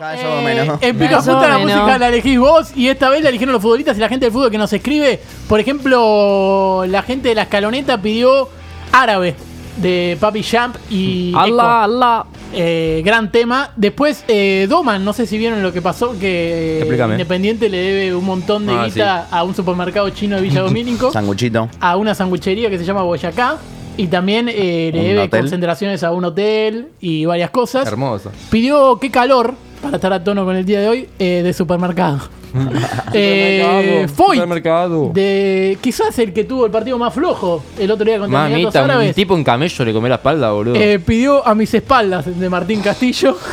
Cada vez somos menos. En Pica la música la elegís vos y esta vez la eligieron los futbolistas y la gente del fútbol que nos escribe. Por ejemplo, la gente de la escaloneta pidió Árabe de Papi Champ y Allah, Echo. Allah. Eh, gran tema. Después, eh, Doman, no sé si vieron lo que pasó, que Explícame. Independiente le debe un montón de Ah, guita a un supermercado chino de Villa Domínico, Sanguchito. a una sanguchería que se llama Boyacá. Y también eh, le ¿Un debe hotel? concentraciones a un hotel y varias cosas. Hermoso. Pidió qué calor, para estar a tono con el día de hoy, eh, de supermercado. eh, Foyt, Supermercado. de quizás el que tuvo el partido más flojo el otro día contra Emiratos Mamita, un Árabes. tipo en camello le comió la espalda, boludo. Eh, pidió a mis espaldas de Martín Castillo.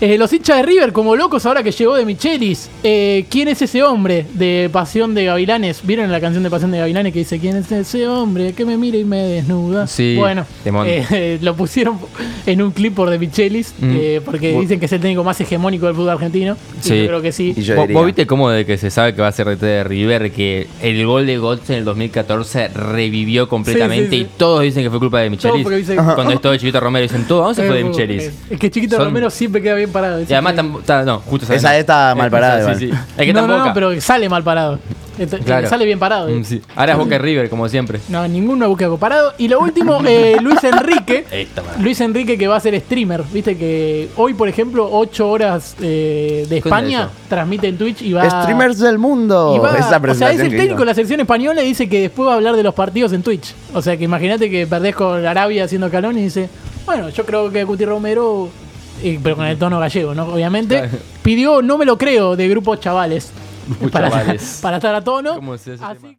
Eh, los hinchas de River, como locos ahora que llegó de Michelis. Eh, ¿Quién es ese hombre de Pasión de Gavilanes? ¿Vieron la canción de Pasión de Gavilanes que dice ¿Quién es ese hombre que me mira y me desnuda? Sí, Bueno, lo pusieron en un clip por de Michelis Mm. porque dicen que es el técnico más hegemónico del fútbol argentino. Y Sí. yo creo que sí. Y yo ¿Vos, diría. vos viste cómo de que se sabe que va a ser DT de River, que el gol de Götze en el 2014 revivió completamente Sí, sí, sí. y todos dicen que fue culpa de Michelis? Cuando esto de Chiquito Romero dicen todo, ¿a ¿dónde se fue de Michelis? Es que Chiquito Son- Romero siempre queda bien parado. Y además, tam- ta- no, justo esa Esa no. está mal parada Sí, sí. igual. Es que no, no, tampoco. no, pero sale mal parado. Claro. Sale bien parado. Mm, sí. Ahora es Boca River, como siempre. No, ninguno busca parado. Y lo último, eh, Luis Enrique. Esta. Luis Enrique que va a ser streamer. Viste que hoy, por ejemplo, 8 horas eh, de ¿Qué onda España transmite en Twitch y va. Streamers del mundo. y va- Esa o sea, es el técnico de la selección española y dice que después va a hablar de los partidos en Twitch. O sea que imagínate que perdés con Arabia haciendo calón y dice, bueno, yo creo que Cuti Romero, y- pero con el tono gallego, ¿no? Obviamente, pidió No me lo creo de grupo Chavales. Para, para estar a tono. ¿Cómo se hace ese Así- tema?